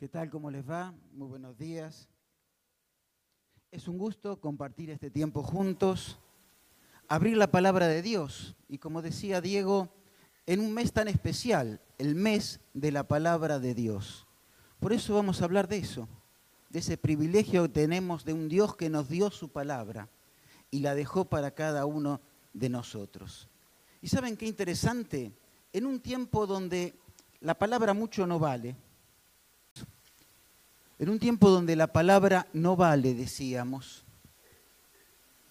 ¿Qué tal? ¿Cómo les va? Muy buenos días. Es un gusto compartir este tiempo juntos, abrir la palabra de Dios y como decía Diego, en un mes tan especial, el mes de la palabra de Dios. Por eso vamos a hablar de eso, de ese privilegio que tenemos de un Dios que nos dio su palabra y la dejó para cada uno de nosotros. Y saben qué interesante, en un tiempo donde la palabra mucho no vale, en un tiempo donde la palabra no vale, decíamos,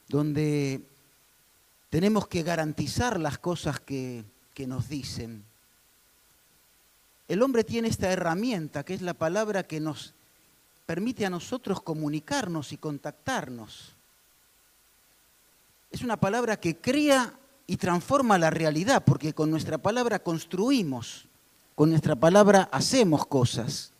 donde tenemos que garantizar las cosas que, que nos dicen, el hombre tiene esta herramienta que es la palabra que nos permite a nosotros comunicarnos y contactarnos. Es una palabra que crea y transforma la realidad, porque con nuestra palabra construimos, con nuestra palabra hacemos cosas.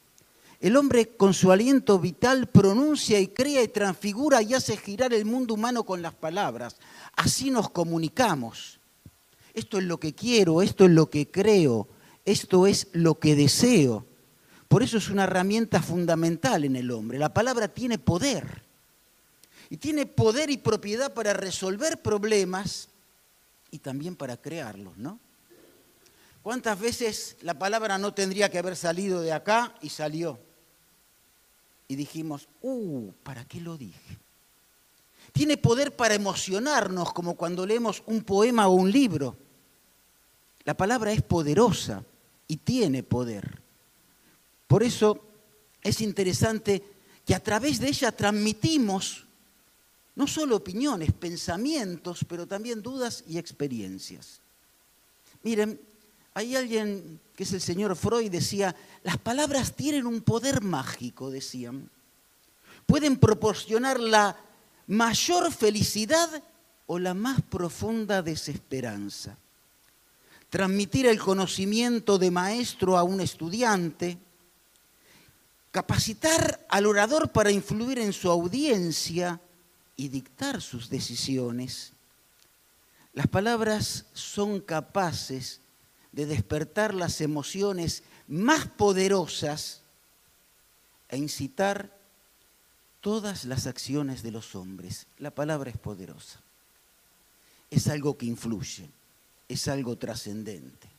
El hombre con su aliento vital pronuncia y crea y transfigura y hace girar el mundo humano con las palabras. Así nos comunicamos. Esto es lo que quiero, esto es lo que creo, esto es lo que deseo. Por eso es una herramienta fundamental en el hombre. La palabra tiene poder. Y tiene poder y propiedad para resolver problemas y también para crearlos, ¿no? ¿Cuántas veces la palabra no tendría que haber salido de acá y salió? Y dijimos, uh, ¿para qué lo dije? Tiene poder para emocionarnos como cuando leemos un poema o un libro. La palabra es poderosa y tiene poder. Por eso es interesante que a través de ella transmitimos no solo opiniones, pensamientos, pero también dudas y experiencias. Miren, hay alguien que es el señor Freud, decía, las palabras tienen un poder mágico, decían. Pueden proporcionar la mayor felicidad o la más profunda desesperanza. Transmitir el conocimiento de maestro a un estudiante, capacitar al orador para influir en su audiencia y dictar sus decisiones. Las palabras son capaces de despertar las emociones más poderosas e incitar todas las acciones de los hombres. La palabra es poderosa. Es algo que influye, es algo trascendente.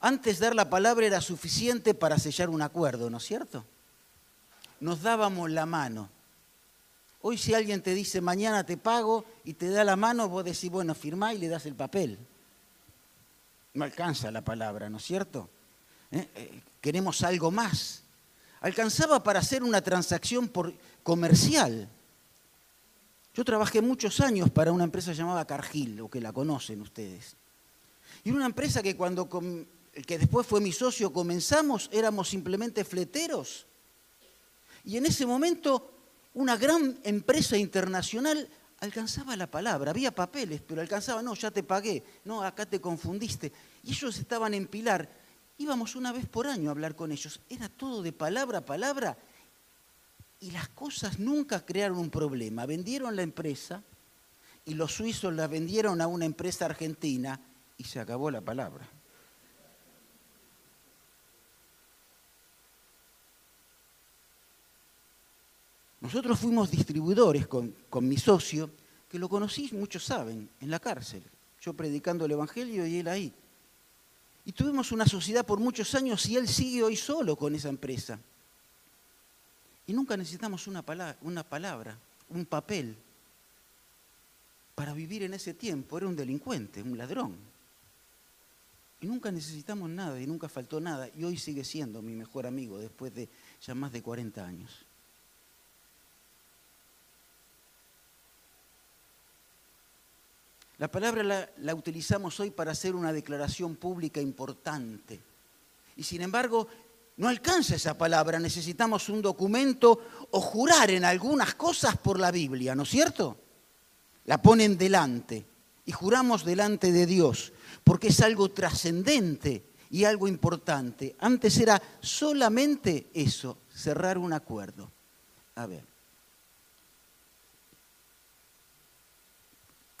Antes dar la palabra era suficiente para sellar un acuerdo, ¿no es cierto? Nos dábamos la mano. Hoy si alguien te dice mañana te pago y te da la mano, vos decís, bueno, firmá y le das el papel no alcanza la palabra, ¿no es cierto? ¿Eh? Eh, queremos algo más. Alcanzaba para hacer una transacción por, comercial. Yo trabajé muchos años para una empresa llamada Cargill, o que la conocen ustedes. Y una empresa que cuando, que después fue mi socio, comenzamos, éramos simplemente fleteros. Y en ese momento una gran empresa internacional alcanzaba la palabra, había papeles, pero alcanzaba, no, ya te pagué, no, acá te confundiste. Y ellos estaban en Pilar. Íbamos una vez por año a hablar con ellos. Era todo de palabra a palabra. Y las cosas nunca crearon un problema. Vendieron la empresa y los suizos la vendieron a una empresa argentina y se acabó la palabra. Nosotros fuimos distribuidores con, mi socio, que lo conocí, muchos saben, en la cárcel. Yo predicando el Evangelio y él ahí. Y tuvimos una sociedad por muchos años y él sigue hoy solo con esa empresa. Y nunca necesitamos una palabra, una palabra, un papel para vivir en ese tiempo. Era un delincuente, un ladrón. Y nunca necesitamos nada y nunca faltó nada. Y hoy sigue siendo mi mejor amigo después de ya más de 40 años. La palabra la, utilizamos hoy para hacer una declaración pública importante. Y sin embargo, no alcanza esa palabra, necesitamos un documento o jurar en algunas cosas por la Biblia, ¿no es cierto? La ponen delante y juramos delante de Dios, porque es algo trascendente y algo importante. Antes era solamente eso, cerrar un acuerdo. A ver.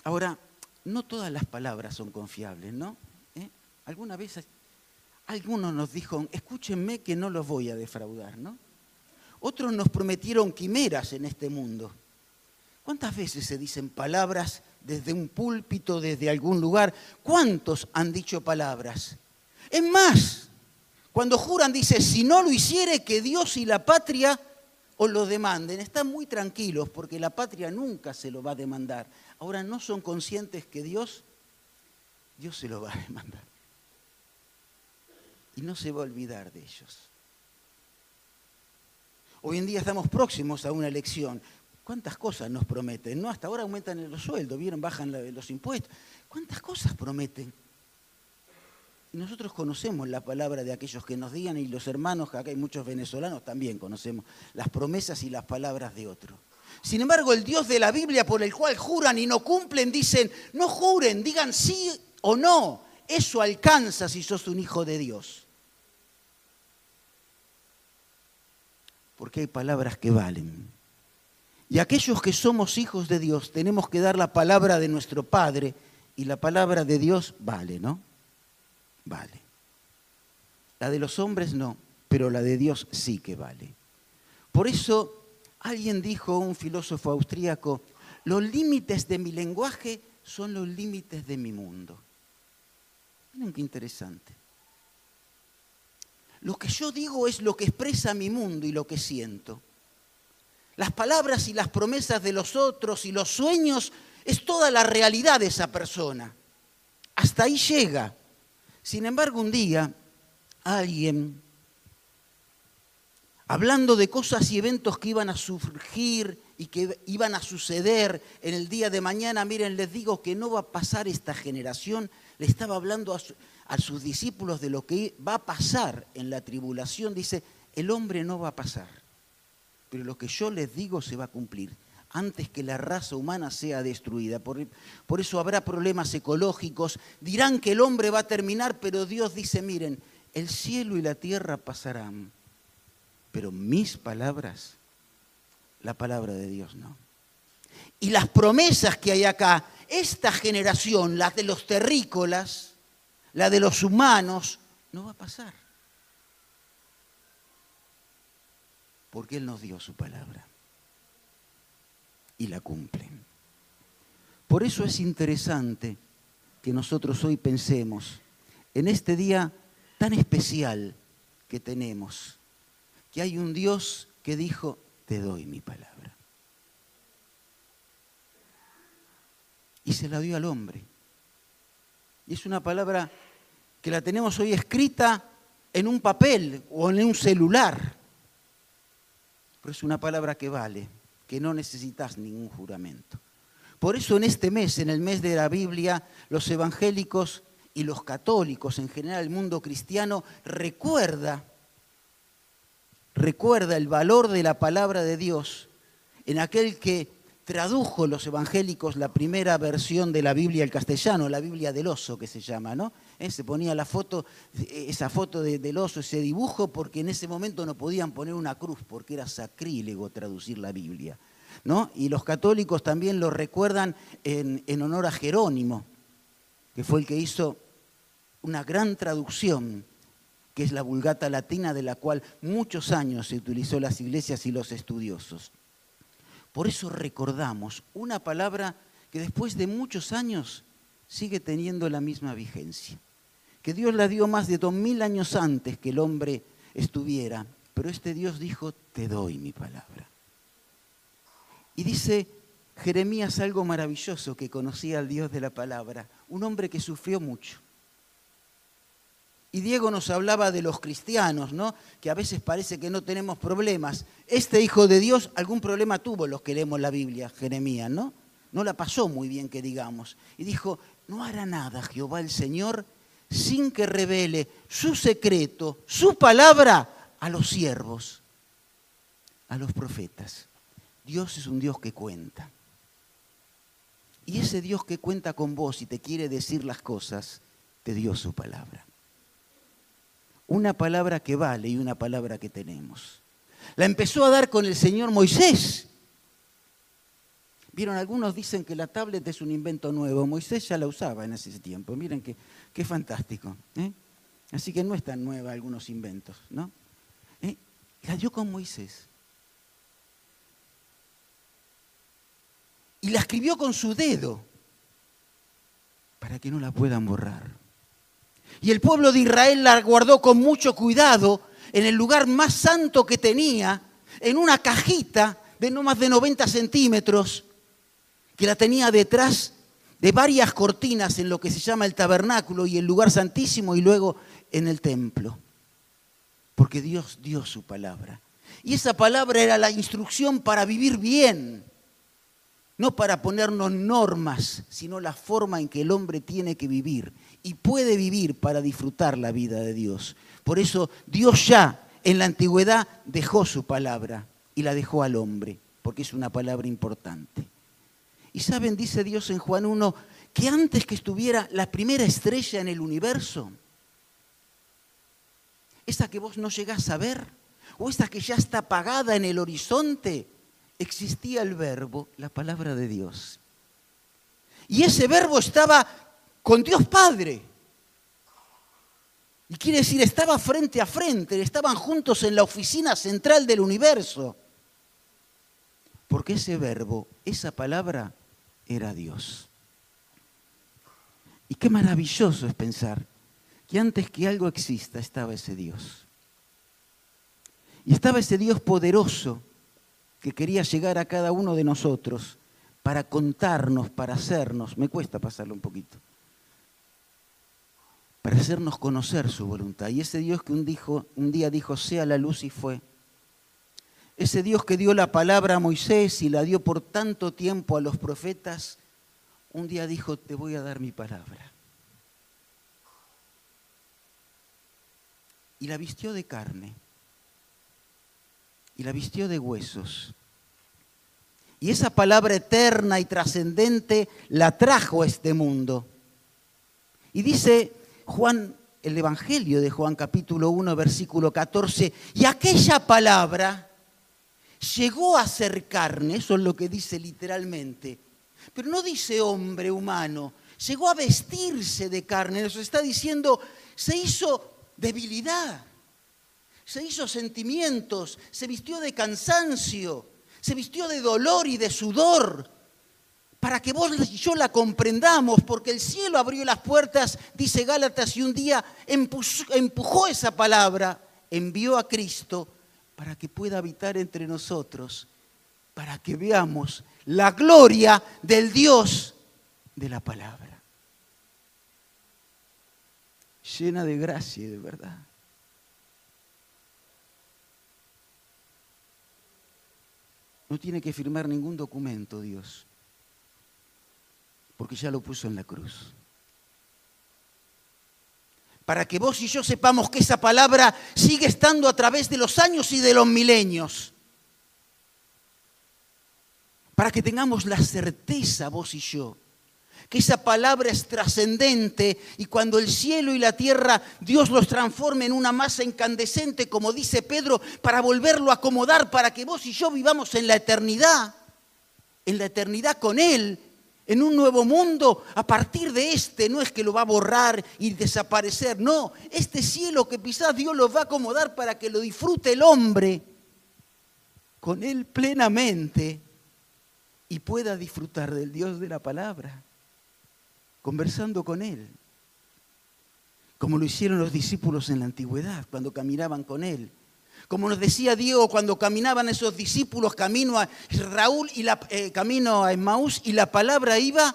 Ahora, no todas las palabras son confiables, ¿no? ¿Eh? ¿Alguna vez Algunos nos dijo, escúchenme que no los voy a defraudar, ¿no? Otros nos prometieron quimeras en este mundo. ¿Cuántas veces se dicen palabras desde un púlpito, desde algún lugar? ¿Cuántos han dicho palabras? Es más, cuando juran dice, si no lo hiciere, que Dios y la patria os lo demanden. Están muy tranquilos porque la patria nunca se lo va a demandar. Ahora no son conscientes que Dios, Dios se lo va a demandar. Y no se va a olvidar de ellos. Hoy en día estamos próximos a una elección. ¿Cuántas cosas nos prometen? No, hasta ahora aumentan los sueldos, vieron, bajan los impuestos. ¿Cuántas cosas prometen? Y nosotros conocemos la palabra de aquellos que nos digan, y los hermanos, acá hay muchos venezolanos, también conocemos las promesas y las palabras de otros. Sin embargo, el Dios de la Biblia por el cual juran y no cumplen, dicen, no juren, digan sí o no. Eso alcanza si sos un hijo de Dios. Porque hay palabras que valen. Y aquellos que somos hijos de Dios tenemos que dar la palabra de nuestro Padre y la palabra de Dios vale, ¿no? Vale. La de los hombres no, pero la de Dios sí que vale. Por eso alguien dijo, un filósofo austríaco, los límites de mi lenguaje son los límites de mi mundo. Miren qué interesante. Lo que yo digo es lo que expresa mi mundo y lo que siento. Las palabras y las promesas de los otros y los sueños es toda la realidad de esa persona. Hasta ahí llega. Sin embargo, un día alguien, hablando de cosas y eventos que iban a surgir y que iban a suceder en el día de mañana, miren, les digo que no va a pasar esta generación, le estaba hablando a, sus discípulos de lo que va a pasar en la tribulación, dice, el hombre no va a pasar pero lo que yo les digo se va a cumplir antes que la raza humana sea destruida. Por, por, eso habrá problemas ecológicos. Dirán que el hombre va a terminar, pero Dios dice, miren, el cielo y la tierra pasarán, pero mis palabras, la palabra de Dios no. Y las promesas que hay acá, esta generación, la de los terrícolas, la de los humanos, no va a pasar. porque Él nos dio su palabra y la cumplen. Por eso es interesante que nosotros hoy pensemos en este día tan especial que tenemos, que hay un Dios que dijo, te doy mi palabra. Y se la dio al hombre. Y es una palabra que la tenemos hoy escrita en un papel o en un celular pero es una palabra que vale, que no necesitas ningún juramento. Por eso en este mes, en el mes de la Biblia, los evangélicos y los católicos, en general el mundo cristiano, recuerda, recuerda el valor de la palabra de Dios en aquel que tradujo los evangélicos la primera versión de la Biblia al castellano, la Biblia del oso que se llama, ¿no? ¿eh? se ponía la foto, esa foto del oso, ese dibujo, porque en ese momento no podían poner una cruz, porque era sacrílego traducir la Biblia. ¿no? Y los católicos también lo recuerdan en, en honor a Jerónimo, que fue el que hizo una gran traducción, que es la vulgata latina, de la cual muchos años se utilizó las iglesias y los estudiosos. Por eso recordamos una palabra que después de muchos años sigue teniendo la misma vigencia que Dios la dio más de dos mil años antes que el hombre estuviera, pero este Dios dijo, te doy mi palabra. Y dice Jeremías algo maravilloso que conocía al Dios de la palabra, un hombre que sufrió mucho. Y Diego nos hablaba de los cristianos, ¿no? Que a veces parece que no tenemos problemas. Este hijo de Dios algún problema tuvo los que leemos la Biblia, Jeremías, ¿no? No la pasó muy bien que digamos. Y dijo, no hará nada Jehová el Señor sin que revele su secreto, su palabra a los siervos, a los profetas. Dios es un Dios que cuenta. Y ese Dios que cuenta con vos y te quiere decir las cosas, te dio su palabra. Una palabra que vale y una palabra que tenemos. La empezó a dar con el Señor Moisés. Vieron, algunos dicen que la tablet es un invento nuevo. Moisés ya la usaba en ese tiempo. Miren que Qué fantástico. ¿eh? Así que no es tan nueva algunos inventos, ¿no? ¿Eh? La dio con Moisés. Y la escribió con su dedo para que no la puedan borrar. Y el pueblo de Israel la guardó con mucho cuidado en el lugar más santo que tenía, en una cajita de no más de 90 centímetros, que la tenía detrás de varias cortinas en lo que se llama el tabernáculo y el lugar santísimo y luego en el templo. Porque Dios dio su palabra. Y esa palabra era la instrucción para vivir bien, no para ponernos normas, sino la forma en que el hombre tiene que vivir y puede vivir para disfrutar la vida de Dios. Por eso Dios ya en la antigüedad dejó su palabra y la dejó al hombre, porque es una palabra importante. Y saben, dice Dios en Juan 1, que antes que estuviera la primera estrella en el universo, esa que vos no llegás a ver, o esa que ya está apagada en el horizonte, existía el verbo, la palabra de Dios. Y ese verbo estaba con Dios Padre. Y quiere decir, estaba frente a frente, estaban juntos en la oficina central del universo. Porque ese verbo, esa palabra, era Dios. Y qué maravilloso es pensar que antes que algo exista estaba ese Dios. Y estaba ese Dios poderoso que quería llegar a cada uno de nosotros para contarnos, para hacernos, me cuesta pasarlo un poquito, para hacernos conocer su voluntad. Y ese Dios que un, día dijo, sea la luz y fue. Ese Dios que dio la palabra a Moisés y la dio por tanto tiempo a los profetas, un día dijo, te voy a dar mi palabra. Y la vistió de carne y la vistió de huesos. Y esa palabra eterna y trascendente la trajo a este mundo. Y dice Juan, el Evangelio de Juan capítulo 1, versículo 14, y aquella palabra llegó a ser carne, eso es lo que dice literalmente, pero no dice hombre humano, llegó a vestirse de carne, nos está diciendo, se hizo debilidad se hizo sentimientos, se vistió de cansancio, se vistió de dolor y de sudor, para que vos y yo la comprendamos, porque el cielo abrió las puertas, dice Gálatas, y un día empujó esa palabra, envió a Cristo para que pueda habitar entre nosotros, para que veamos la gloria del Dios de la palabra. Llena de gracia y de verdad. No tiene que firmar ningún documento Dios, porque ya lo puso en la cruz. Para que vos y yo sepamos que esa palabra sigue estando a través de los años y de los milenios. Para que tengamos la certeza, vos y yo, que esa palabra es trascendente y cuando el cielo y la tierra Dios los transforme en una masa incandescente, como dice Pedro, para volverlo a acomodar, para que vos y yo vivamos en la eternidad, en la eternidad con Él, en un nuevo mundo, a partir de este, no es que lo va a borrar y desaparecer, no, este cielo que quizás Dios lo va a acomodar para que lo disfrute el hombre con Él plenamente y pueda disfrutar del Dios de la palabra conversando con Él, como lo hicieron los discípulos en la antigüedad, cuando caminaban con Él. Como nos decía Diego, cuando caminaban esos discípulos camino a Raúl y eh, camino a Emmaús y la palabra iba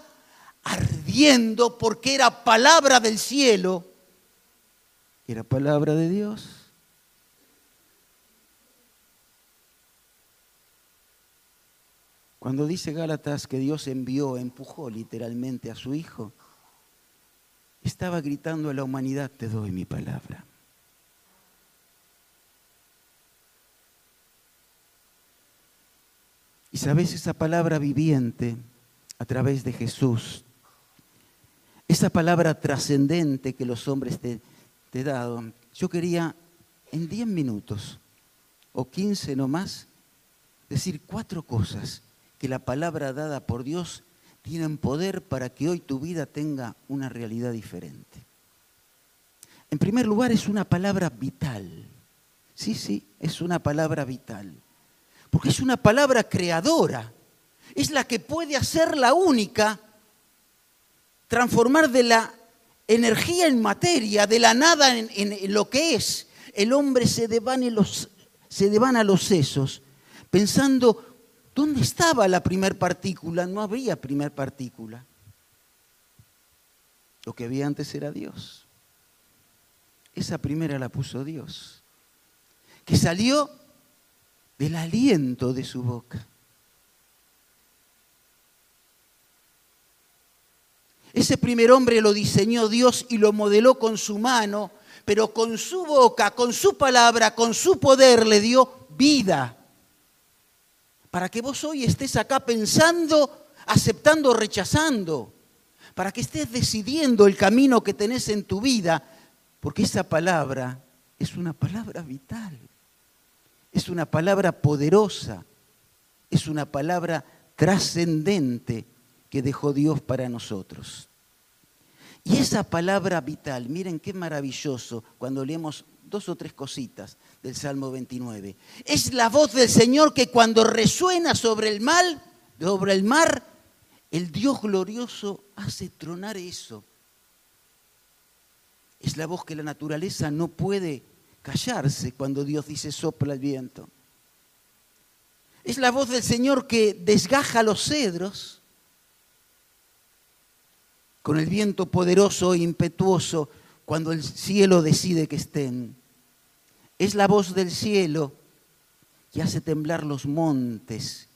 ardiendo porque era palabra del cielo, era palabra de Dios. Cuando dice Gálatas que Dios envió, empujó literalmente a su Hijo, estaba gritando a la humanidad, te doy mi palabra. Y sabes esa palabra viviente a través de Jesús, esa palabra trascendente que los hombres te, te dado, yo quería en 10 minutos o 15 nomás decir cuatro cosas que la palabra dada por Dios tiene poder para que hoy tu vida tenga una realidad diferente. En primer lugar, es una palabra vital. Sí, sí, es una palabra vital. Porque es una palabra creadora. Es la que puede hacer la única, transformar de la energía en materia, de la nada en, lo que es. El hombre se devana, los, se devana los sesos pensando, ¿dónde estaba la primer partícula? No había primer partícula. Lo que había antes era Dios. Esa primera la puso Dios, que salió del aliento de su boca. Ese primer hombre lo diseñó Dios y lo modeló con su mano, pero con su boca, con su palabra, con su poder le dio vida. Para que vos hoy estés acá pensando, aceptando, rechazando. Para que estés decidiendo el camino que tenés en tu vida. Porque esa palabra es una palabra vital. Es una palabra poderosa. Es una palabra trascendente que dejó Dios para nosotros. Y esa palabra vital, miren qué maravilloso cuando leemos dos o tres cositas del Salmo 29. Es la voz del Señor que cuando resuena sobre el mal, sobre el mar, el Dios glorioso hace tronar eso. Es la voz que la naturaleza no puede callarse cuando Dios dice sopla el viento. Es la voz del Señor que desgaja los cedros con el viento poderoso e impetuoso cuando el cielo decide que estén. Es la voz del cielo que hace temblar los montes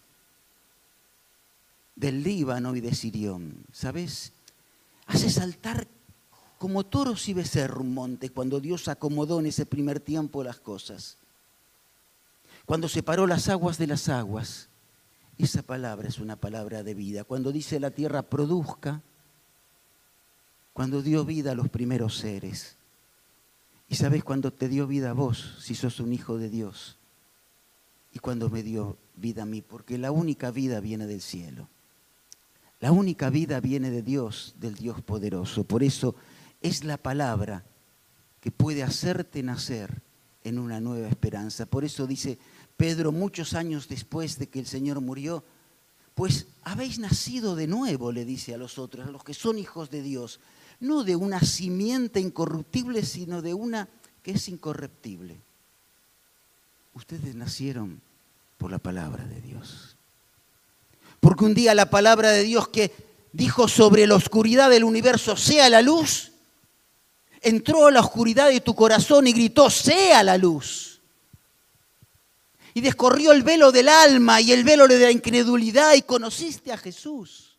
del Líbano y de Sirión. ¿Sabes? Hace saltar como toros y becerro un monte cuando Dios acomodó en ese primer tiempo las cosas. Cuando separó las aguas de las aguas. Esa palabra es una palabra de vida. Cuando dice la tierra produzca, cuando dio vida a los primeros seres. Y sabes cuando te dio vida a vos, si sos un hijo de Dios, y cuando me dio vida a mí, porque la única vida viene del cielo. La única vida viene de Dios, del Dios poderoso. Por eso es la palabra que puede hacerte nacer en una nueva esperanza. Por eso dice Pedro muchos años después de que el Señor murió, pues habéis nacido de nuevo, le dice a los otros, a los que son hijos de Dios, no de una simiente incorruptible, sino de una que es incorruptible. Ustedes nacieron por la palabra de Dios. Porque un día la palabra de Dios que dijo sobre la oscuridad del universo, sea la luz, entró a la oscuridad de tu corazón y gritó, sea la luz. Y descorrió el velo del alma y el velo de la incredulidad y conociste a Jesús.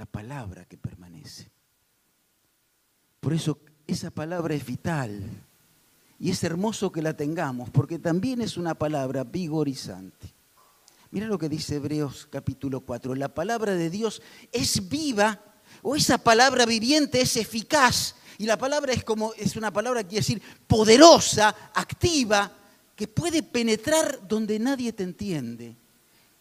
la palabra que permanece. Por eso esa palabra es vital y es hermoso que la tengamos, porque también es una palabra vigorizante. Mira lo que dice Hebreos capítulo 4, la palabra de Dios es viva o esa palabra viviente es eficaz y la palabra es como es una palabra quiere decir poderosa, activa, que puede penetrar donde nadie te entiende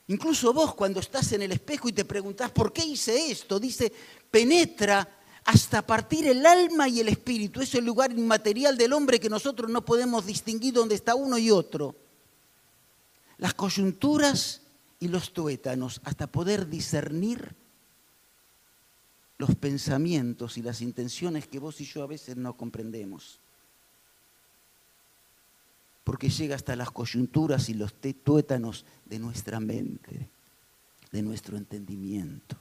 Incluso vos cuando estás en el espejo y te preguntás, ¿por qué hice esto? Dice, penetra hasta partir el alma y el espíritu. Es el lugar inmaterial del hombre que nosotros no podemos distinguir dónde está uno y otro. Las coyunturas y los tuétanos, hasta poder discernir los pensamientos y las intenciones que vos y yo a veces no comprendemos porque llega hasta las coyunturas y los tuétanos de nuestra mente, de nuestro entendimiento,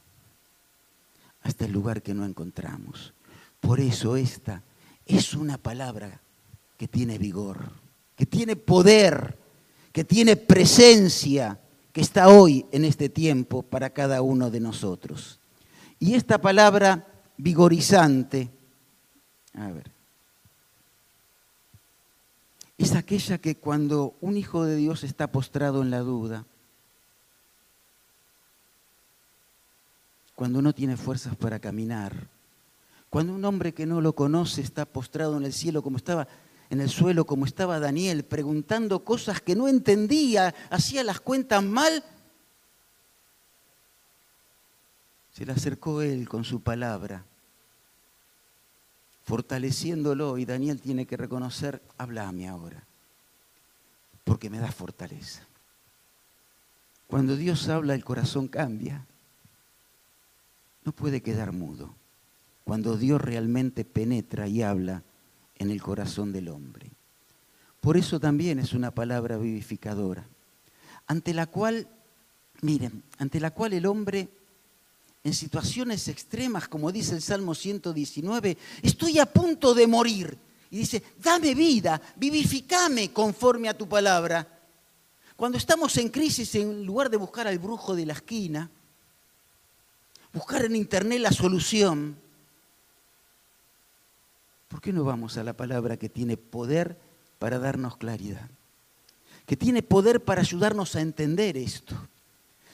hasta el lugar que no encontramos. Por eso esta es una palabra que tiene vigor, que tiene poder, que tiene presencia, que está hoy en este tiempo para cada uno de nosotros. Y esta palabra vigorizante, a ver, es aquella que cuando un hijo de Dios está postrado en la duda, cuando no tiene fuerzas para caminar, cuando un hombre que no lo conoce está postrado en el cielo como estaba en el suelo como estaba Daniel, preguntando cosas que no entendía, hacía las cuentas mal. Se le acercó él con su palabra, fortaleciéndolo, y Daniel tiene que reconocer, háblame ahora, porque me da fortaleza. Cuando Dios habla, el corazón cambia. No puede quedar mudo. Cuando Dios realmente penetra y habla en el corazón del hombre. Por eso también es una palabra vivificadora, ante la cual, miren, ante la cual el hombre en situaciones extremas, como dice el Salmo 119, estoy a punto de morir. Y dice, dame vida, vivificame conforme a tu palabra. Cuando estamos en crisis, en lugar de buscar al brujo de la esquina, buscar en internet la solución, ¿por qué no vamos a la palabra que tiene poder para darnos claridad? Que tiene poder para ayudarnos a entender esto.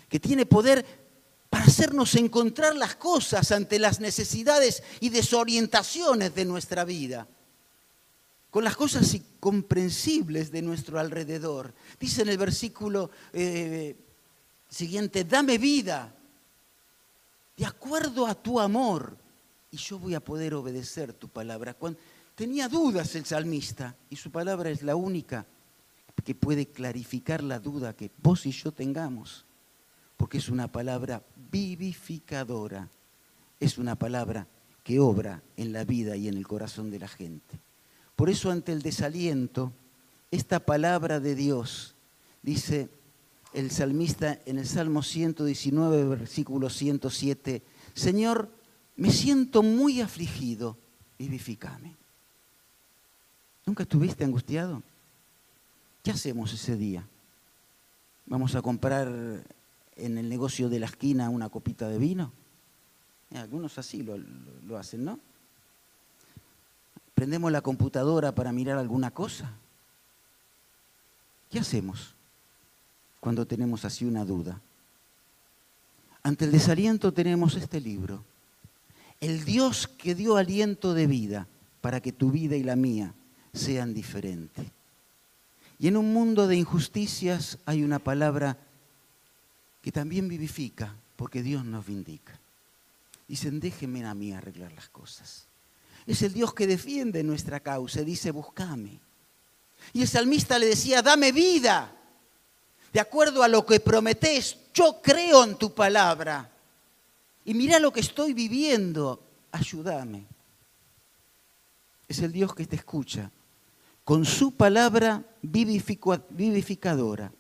Que tiene poder para hacernos encontrar las cosas ante las necesidades y desorientaciones de nuestra vida, con las cosas incomprensibles de nuestro alrededor. Dice en el versículo eh, siguiente, dame vida de acuerdo a tu amor y yo voy a poder obedecer tu palabra. Cuando tenía dudas el salmista y su palabra es la única que puede clarificar la duda que vos y yo tengamos porque es una palabra vivificadora, es una palabra que obra en la vida y en el corazón de la gente. Por eso ante el desaliento, esta palabra de Dios, dice el salmista en el Salmo 119, versículo 107, Señor, me siento muy afligido, vivifícame. ¿Nunca estuviste angustiado? ¿Qué hacemos ese día? ¿Vamos a comprar en el negocio de la esquina una copita de vino. Eh, algunos así lo, lo hacen, ¿no? Prendemos la computadora para mirar alguna cosa. ¿Qué hacemos cuando tenemos así una duda? Ante el desaliento tenemos este libro. El Dios que dio aliento de vida para que tu vida y la mía sean diferentes. Y en un mundo de injusticias hay una palabra que también vivifica, porque Dios nos vindica. Dicen, déjenme a mí arreglar las cosas. Es el Dios que defiende nuestra causa, dice, búscame. Y el salmista le decía, dame vida. De acuerdo a lo que prometés, yo creo en tu palabra. Y mira lo que estoy viviendo, ayúdame. Es el Dios que te escucha con su palabra vivificadora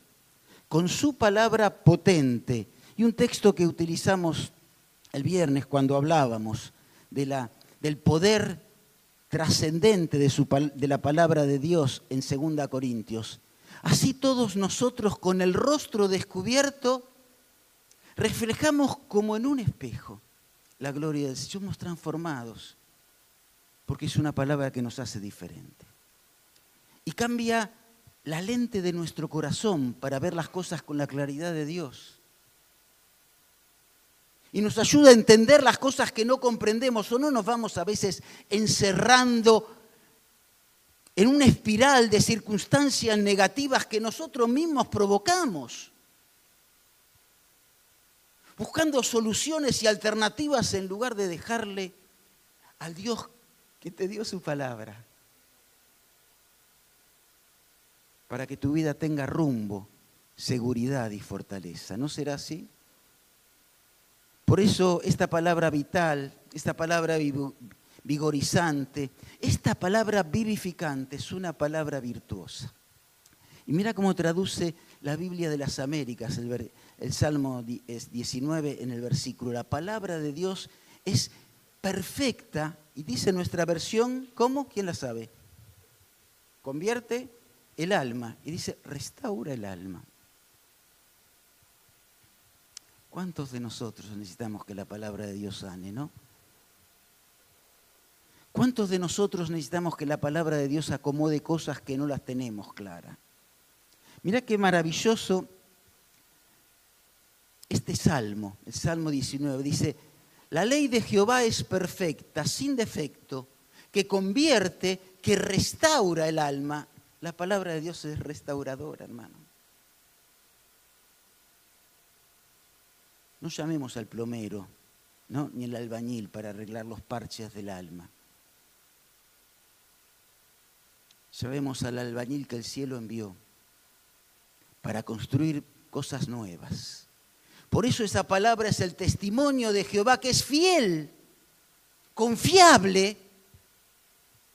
con su palabra potente. Y un texto que utilizamos el viernes cuando hablábamos del poder trascendente de, de la palabra de Dios en 2 Corintios. Así todos nosotros con el rostro descubierto reflejamos como en un espejo la gloria de Dios. Somos transformados porque es una palabra que nos hace diferente. Y cambia la lente de nuestro corazón para ver las cosas con la claridad de Dios. Y nos ayuda a entender las cosas que no comprendemos o no nos vamos a veces encerrando en una espiral de circunstancias negativas que nosotros mismos provocamos, buscando soluciones y alternativas en lugar de dejarle al Dios que te dio su palabra. para que tu vida tenga rumbo, seguridad y fortaleza. ¿No será así? Por eso esta palabra vital, esta palabra vigorizante, esta palabra vivificante es una palabra virtuosa. Y mira cómo traduce la Biblia de las Américas, el, Salmo 19 en el versículo. La palabra de Dios es perfecta y dice nuestra versión, ¿cómo? ¿Quién la sabe? Convierte el alma y dice, restaura el alma. ¿Cuántos de nosotros necesitamos que la palabra de Dios sane, no? ¿Cuántos de nosotros necesitamos que la palabra de Dios acomode cosas que no las tenemos claras? Mira qué maravilloso este salmo, el Salmo 19, dice, la ley de Jehová es perfecta, sin defecto, que convierte, que restaura el alma. La palabra de Dios es restauradora, hermano. No llamemos al plomero ¿no? ni el albañil para arreglar los parches del alma. Sabemos al albañil que el cielo envió para construir cosas nuevas. Por eso esa palabra es el testimonio de Jehová que es fiel, confiable,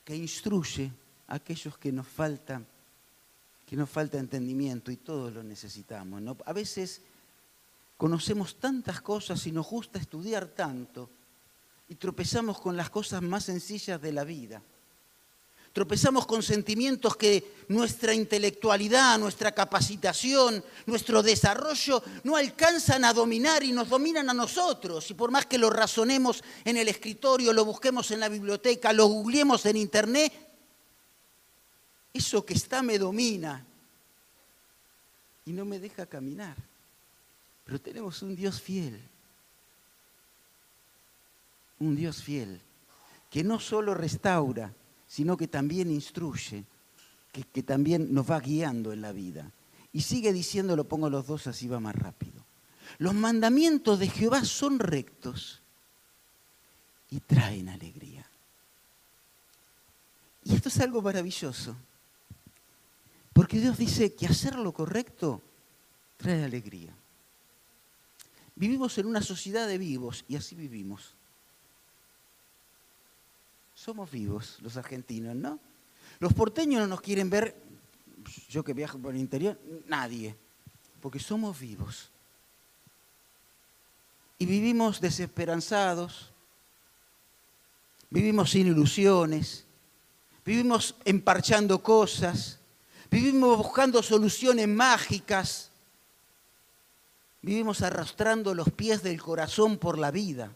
que instruye a aquellos que nos falta, que nos falta entendimiento y todos lo necesitamos. A veces conocemos tantas cosas y nos gusta estudiar tanto y tropezamos con las cosas más sencillas de la vida. Tropezamos con sentimientos que nuestra intelectualidad, nuestra capacitación, nuestro desarrollo no alcanzan a dominar y nos dominan a nosotros. Y por más que lo razonemos en el escritorio, lo busquemos en la biblioteca, lo googleemos en internet, eso que está me domina y no me deja caminar. Pero tenemos un Dios fiel, un Dios fiel, que no solo restaura, sino que también instruye, que, también nos va guiando en la vida. Y sigue diciendo, lo pongo los dos, así va más rápido. Los mandamientos de Jehová son rectos y traen alegría. Y esto es algo maravilloso, porque Dios dice que hacer lo correcto trae alegría. Vivimos en una sociedad de vivos y así vivimos somos vivos los argentinos, ¿no? Los porteños no nos quieren ver, yo que viajo por el interior, nadie, porque somos vivos. Y vivimos desesperanzados, vivimos sin ilusiones, vivimos emparchando cosas, vivimos buscando soluciones mágicas, vivimos arrastrando los pies del corazón por la vida.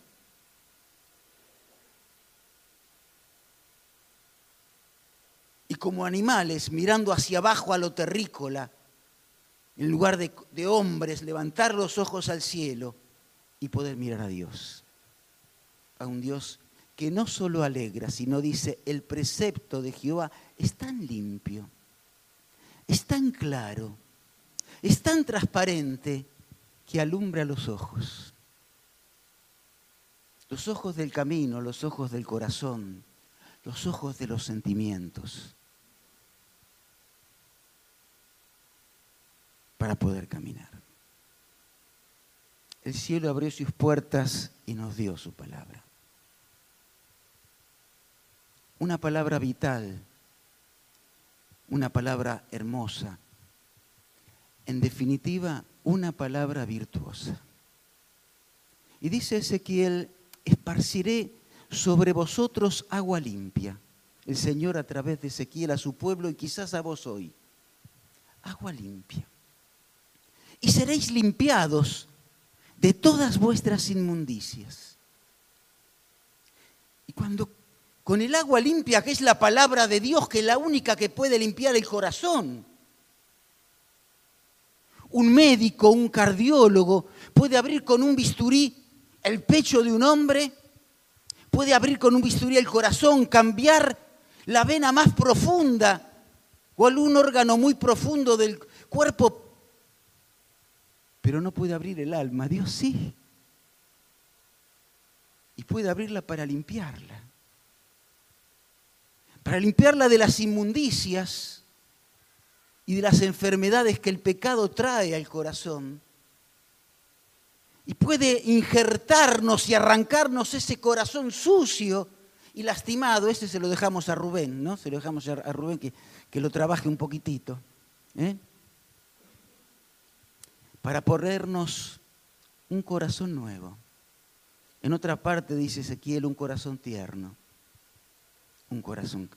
Como animales mirando hacia abajo a lo terrícola, en lugar de, hombres, levantar los ojos al cielo y poder mirar a Dios. A un Dios que no solo alegra, sino dice, el precepto de Jehová es tan limpio, es tan claro, es tan transparente que alumbra los ojos. Los ojos del camino, los ojos del corazón, los ojos de los sentimientos. Para poder caminar. El cielo abrió sus puertas y nos dio su palabra. Una palabra vital, una palabra hermosa, en definitiva, una palabra virtuosa. Y dice Ezequiel, esparciré sobre vosotros agua limpia. El Señor a través de Ezequiel a su pueblo y quizás a vos hoy. Agua limpia y seréis limpiados de todas vuestras inmundicias. Y cuando con el agua limpia, que es la palabra de Dios, que es la única que puede limpiar el corazón, un médico, un cardiólogo, puede abrir con un bisturí el pecho de un hombre, puede abrir con un bisturí el corazón, cambiar la vena más profunda o algún órgano muy profundo del cuerpo pero no puede abrir el alma. Dios sí. Y puede abrirla para limpiarla. Para limpiarla de las inmundicias y de las enfermedades que el pecado trae al corazón. Y puede injertarnos y arrancarnos ese corazón sucio y lastimado. Ese se lo dejamos a Rubén, ¿no? Se lo dejamos a Rubén que, que lo trabaje un poquitito. ¿eh? Para ponernos un corazón nuevo. En otra parte dice Ezequiel un corazón tierno, un corazón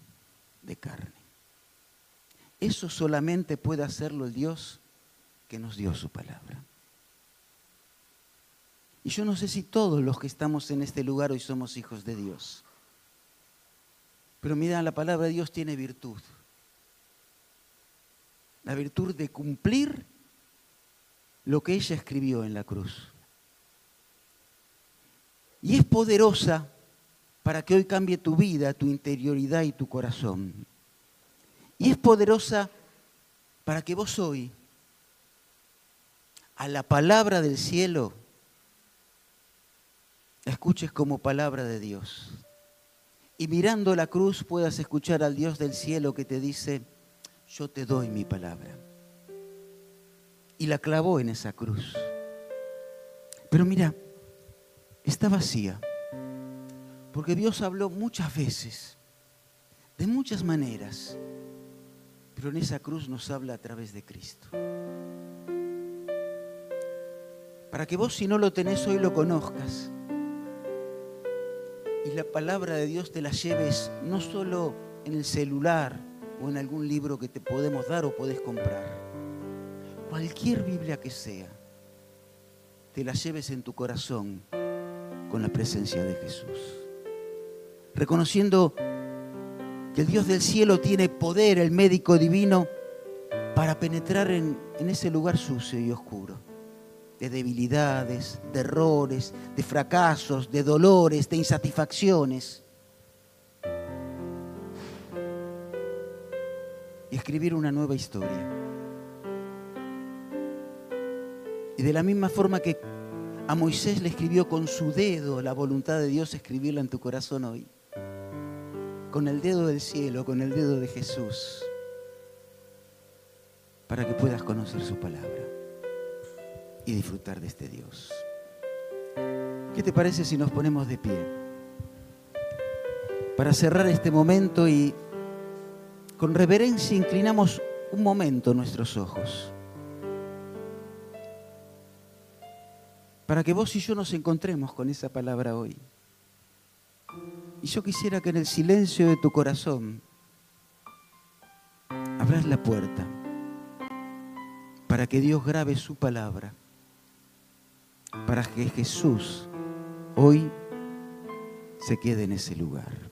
de carne. Eso solamente puede hacerlo el Dios que nos dio su palabra. Y yo no sé si todos los que estamos en este lugar hoy somos hijos de Dios. Pero mira, la palabra de Dios tiene virtud. La virtud de cumplir lo que ella escribió en la cruz. Y es poderosa para que hoy cambie tu vida, tu interioridad y tu corazón. Y es poderosa para que vos hoy, a la palabra del cielo, escuches como palabra de Dios. Y mirando la cruz puedas escuchar al Dios del cielo que te dice, yo te doy mi palabra. Y la clavó en esa cruz. Pero mira, está vacía. Porque Dios habló muchas veces, de muchas maneras, pero en esa cruz nos habla a través de Cristo. Para que vos si no lo tenés hoy lo conozcas y la palabra de Dios te la lleves no solo en el celular o en algún libro que te podemos dar o podés comprar, cualquier Biblia que sea, te la lleves en tu corazón con la presencia de Jesús. Reconociendo que el Dios del cielo tiene poder, el médico divino, para penetrar en, ese lugar sucio y oscuro de debilidades, de errores, de fracasos, de dolores, de insatisfacciones. Y escribir una nueva historia. Y de la misma forma que a Moisés le escribió con su dedo la voluntad de Dios, escribirla en tu corazón hoy. Con el dedo del cielo, con el dedo de Jesús. Para que puedas conocer su palabra y disfrutar de este Dios. ¿Qué te parece si nos ponemos de pie? Para cerrar este momento y con reverencia inclinamos un momento nuestros ojos. Para que vos y yo nos encontremos con esa palabra hoy. Y yo quisiera que en el silencio de tu corazón abras la puerta para que Dios grabe su palabra para que Jesús hoy se quede en ese lugar.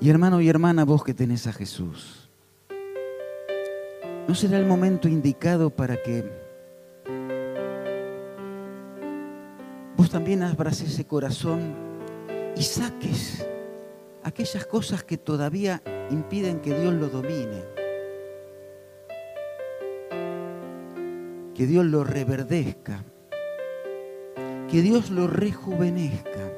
Y hermano y hermana, vos que tenés a Jesús, ¿no será el momento indicado para que también abras ese corazón y saques aquellas cosas que todavía impiden que Dios lo domine? que Dios lo reverdezca, que Dios lo rejuvenezca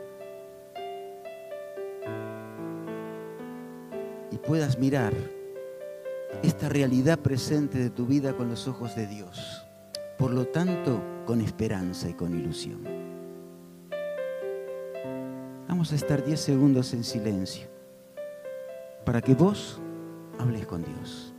y puedas mirar esta realidad presente de tu vida con los ojos de Dios. Por lo tanto, con esperanza y con ilusión. Vamos a estar 10 segundos en silencio para que vos hables con Dios.